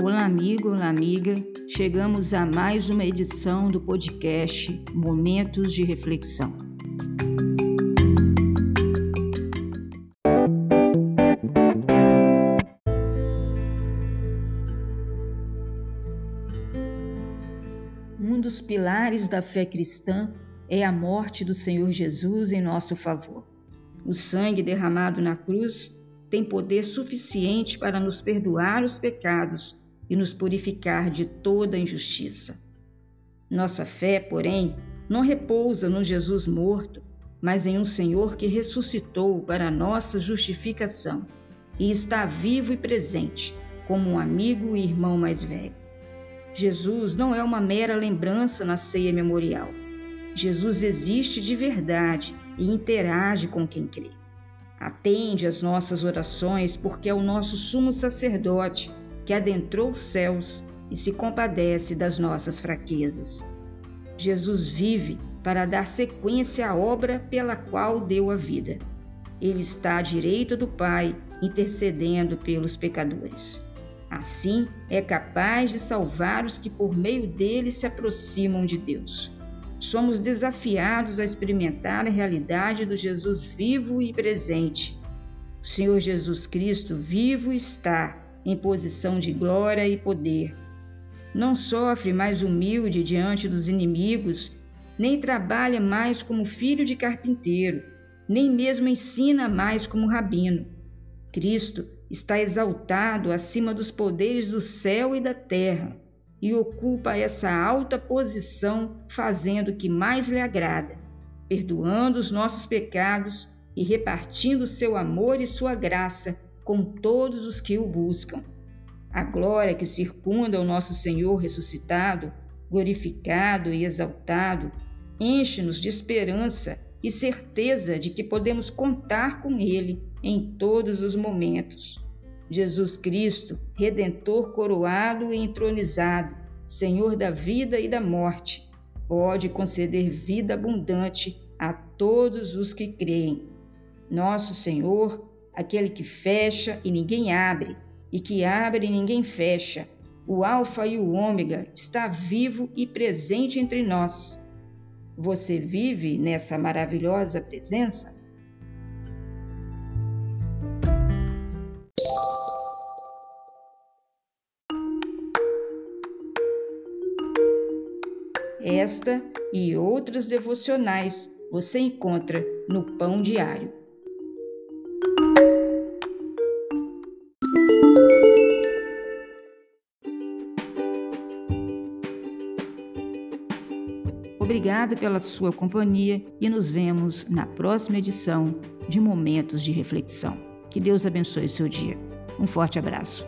Olá, amigo, olá, amiga. Chegamos a mais uma edição do podcast Momentos de Reflexão. Um dos pilares da fé cristã é a morte do Senhor Jesus em nosso favor. O sangue derramado na cruz tem poder suficiente para nos perdoar os pecados e nos purificar de toda injustiça. Nossa fé, porém, não repousa no Jesus morto, mas em um Senhor que ressuscitou para nossa justificação e está vivo e presente, como um amigo e irmão mais velho. Jesus não é uma mera lembrança na ceia memorial. Jesus existe de verdade e interage com quem crê. Atende às nossas orações, porque é o nosso sumo sacerdote que adentrou os céus e se compadece das nossas fraquezas. Jesus vive para dar sequência à obra pela qual deu a vida. Ele está à direita do Pai, intercedendo pelos pecadores. Assim, é capaz de salvar os que por meio dele se aproximam de Deus somos desafiados a experimentar a realidade do Jesus vivo e presente. O Senhor Jesus Cristo vivo está em posição de glória e poder. Não sofre mais humilde diante dos inimigos, nem trabalha mais como filho de carpinteiro, nem mesmo ensina mais como rabino. Cristo está exaltado acima dos poderes do céu e da terra e ocupa essa alta posição fazendo o que mais lhe agrada, perdoando os nossos pecados e repartindo seu amor e sua graça com todos os que o buscam. A glória que circunda o nosso Senhor ressuscitado, glorificado e exaltado, enche-nos de esperança e certeza de que podemos contar com Ele em todos os momentos. Jesus Cristo, Redentor coroado e entronizado, Senhor da vida e da morte, pode conceder vida abundante a todos os que creem. Nosso Senhor, aquele que fecha e ninguém abre, e que abre e ninguém fecha, o Alfa e o Ômega, está vivo e presente entre nós. Você vive nessa maravilhosa presença? Esta e outras devocionais você encontra no Pão Diário. Obrigado pela sua companhia e nos vemos na próxima edição de Momentos de Reflexão. Que Deus abençoe seu dia. Um forte abraço.